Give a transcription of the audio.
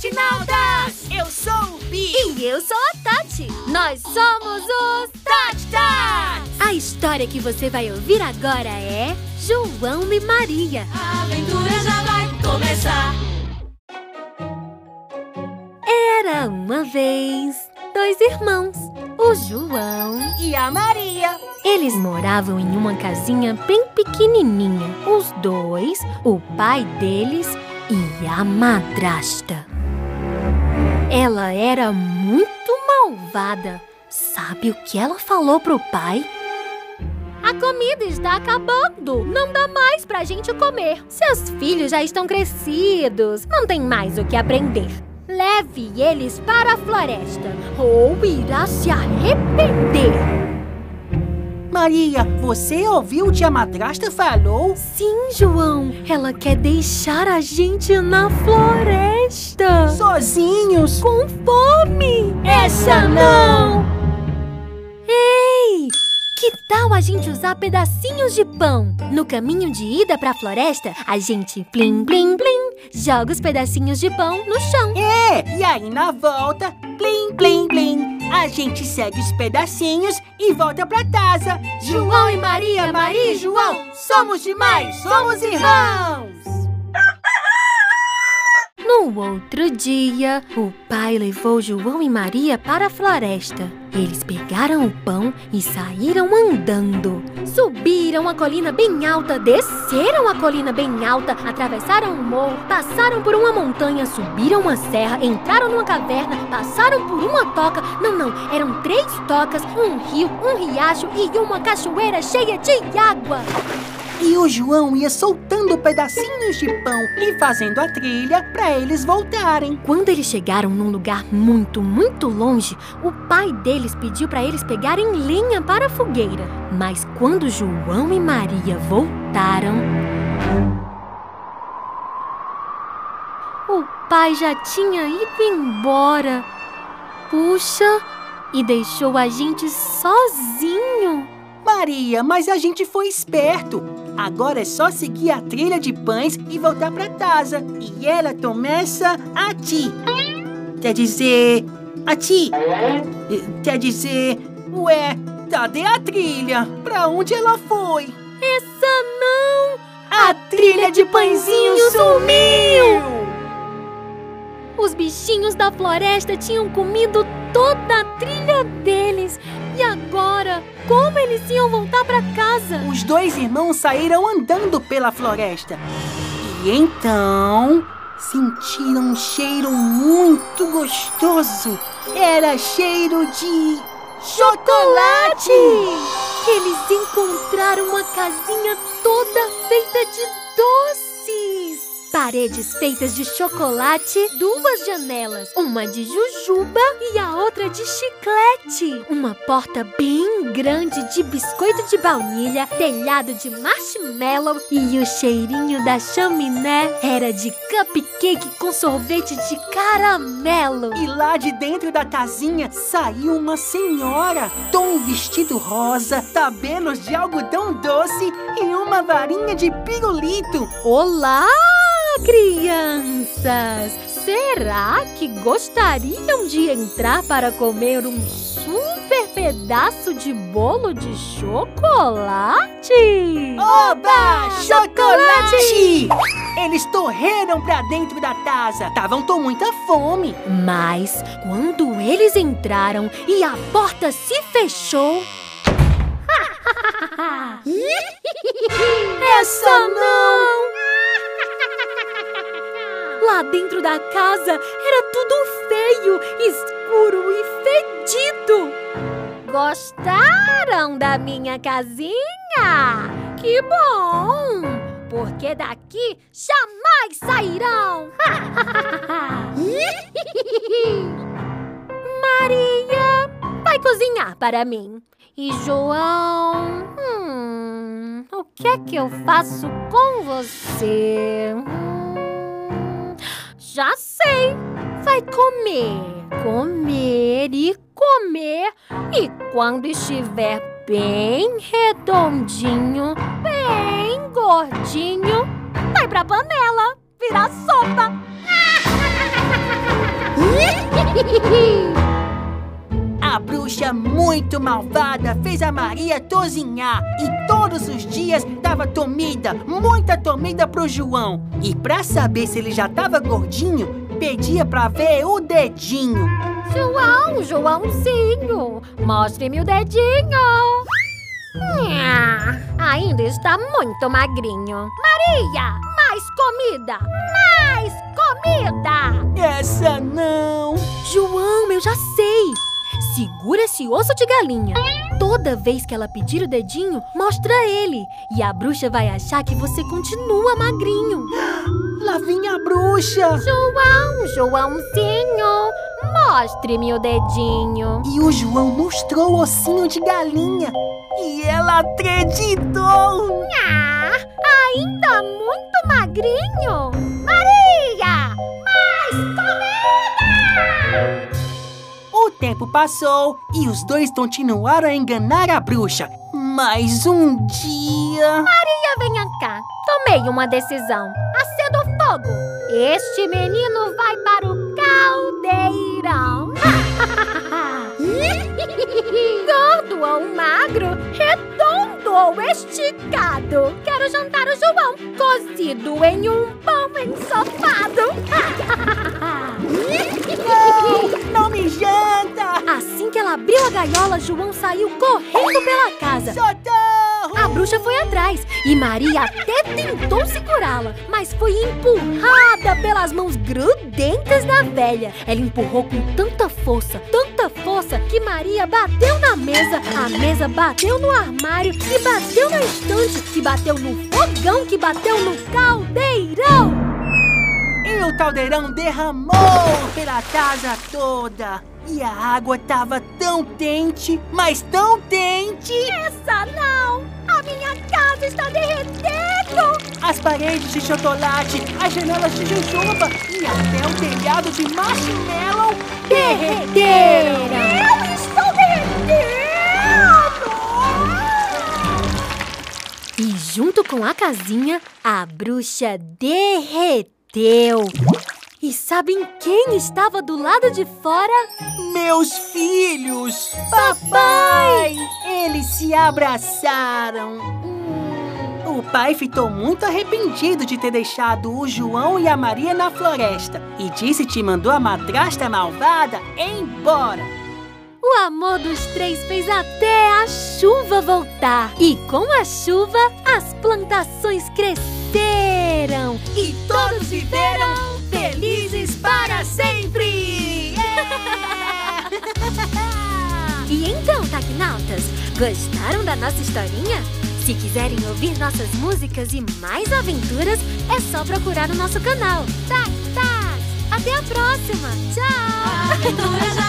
Tatinautas! Eu sou o Bi! E eu sou a Tati! Nós somos os Tati Tats! A história que você vai ouvir agora é João e Maria. A aventura já vai começar! Era uma vez dois irmãos, o João e a Maria. Eles moravam em uma casinha bem pequenininha. Os dois, o pai deles e a madrasta. Ela era muito malvada. Sabe o que ela falou pro pai? A comida está acabando. Não dá mais pra gente comer. Seus filhos já estão crescidos. Não tem mais o que aprender. Leve eles para a floresta ou irá se arrepender. Maria, você ouviu o que a madrasta falou? Sim, João. Ela quer deixar a gente na floresta. Sozinhos? Com fome. Essa não! Ei! Que tal a gente usar pedacinhos de pão? No caminho de ida para a floresta, a gente plim, plim, plim, joga os pedacinhos de pão no chão. É, e aí na volta, plim, plim, plim, a gente segue os pedacinhos e volta pra casa. João e Maria, Maria e João, somos demais, somos irmãos! No outro dia, o pai levou João e Maria para a floresta. Eles pegaram o pão e saíram andando. Subiram a colina bem alta, desceram a colina bem alta, atravessaram um morro, passaram por uma montanha, subiram uma serra, entraram numa caverna, passaram por uma toca. Não, não, eram três tocas, um rio, um riacho e uma cachoeira cheia de água. E o João ia soltando pedacinhos de pão e fazendo a trilha para eles voltarem. Quando eles chegaram num lugar muito, muito longe, o pai deles pediu para eles pegarem lenha para a fogueira. Mas quando João e Maria voltaram, o pai já tinha ido embora. Puxa, e deixou a gente sozinho. Maria, mas a gente foi esperto. Agora é só seguir a trilha de pães e voltar para casa. E ela começa a ti. Quer dizer, a ti. Quer dizer, ué, cadê a trilha? Pra onde ela foi? Essa não! A trilha de pãezinho sumiu! Os bichinhos da floresta tinham comido toda a trilha deles. E agora, como eles iam voltar para casa? Os dois irmãos saíram andando pela floresta. E então sentiram um cheiro muito gostoso. Era cheiro de chocolate! Eles encontraram uma casinha toda feita de doces. Paredes feitas de chocolate, duas janelas, uma de jujuba e a outra de chiclete. Uma porta bem grande de biscoito de baunilha, telhado de marshmallow e o cheirinho da chaminé era de cupcake com sorvete de caramelo. E lá de dentro da casinha saiu uma senhora, com um vestido rosa, cabelos de algodão doce e uma varinha de pirulito. Olá! Crianças! Será que gostariam de entrar para comer um super pedaço de bolo de chocolate? Oba! Chocolate! Eles correram para dentro da casa. Estavam com muita fome. Mas quando eles entraram e a porta se fechou. dentro da casa era tudo feio, escuro e fedido. Gostaram da minha casinha? Que bom! Porque daqui jamais sairão! Maria, vai cozinhar para mim. E João, hum, o que é que eu faço com você? Hum, já sei! Vai comer, comer e comer, e quando estiver bem redondinho, bem gordinho, vai pra panela, virar sopa! muito malvada fez a Maria tozinhar e todos os dias dava comida, muita comida pro João. E pra saber se ele já tava gordinho, pedia pra ver o dedinho. João, Joãozinho, mostre-me o dedinho. Nha, ainda está muito magrinho. Maria, mais comida! Mais comida! Essa não! João, eu já sei! Segura esse osso de galinha. Toda vez que ela pedir o dedinho, mostra ele. E a bruxa vai achar que você continua magrinho. Lá vem a bruxa! João, Joãozinho, mostre-me o dedinho. E o João mostrou o ossinho de galinha. E ela acreditou! Ah, ainda muito magrinho? Tempo passou e os dois continuaram a enganar a bruxa. Mas um dia. Maria, venha cá. Tomei uma decisão. Acenda o fogo. Este menino vai para o caldeirão. Gordo ou magro, redondo ou esticado. Quero jantar o João cozido em um pão ensopado. ela abriu a gaiola, João saiu correndo pela casa. Socorro! A bruxa foi atrás e Maria até tentou segurá-la, mas foi empurrada pelas mãos grudentas da velha. Ela empurrou com tanta força, tanta força, que Maria bateu na mesa, a mesa bateu no armário, que bateu na estante, que bateu no fogão, que bateu no caldeirão. E o caldeirão derramou pela casa toda. E a água tava tão quente, mas tão quente. Essa não! A minha casa está derretendo! As paredes de chocolate, as janelas de jujuba e até o telhado de marshmallow derreteram. Eu estou derretendo! E junto com a casinha, a bruxa derreteu. E sabem quem estava do lado de fora? Meus filhos! Papai! Eles se abraçaram. O pai ficou muito arrependido de ter deixado o João e a Maria na floresta e disse que mandou a madrasta malvada embora. O amor dos três fez até a chuva voltar. E com a chuva, as plantações cresceram. E todos viveram felizes para sempre! E então, Tecnautas, gostaram da nossa historinha? Se quiserem ouvir nossas músicas e mais aventuras, é só procurar no nosso canal. Tac, tac! Até a próxima! Tchau! A aventura já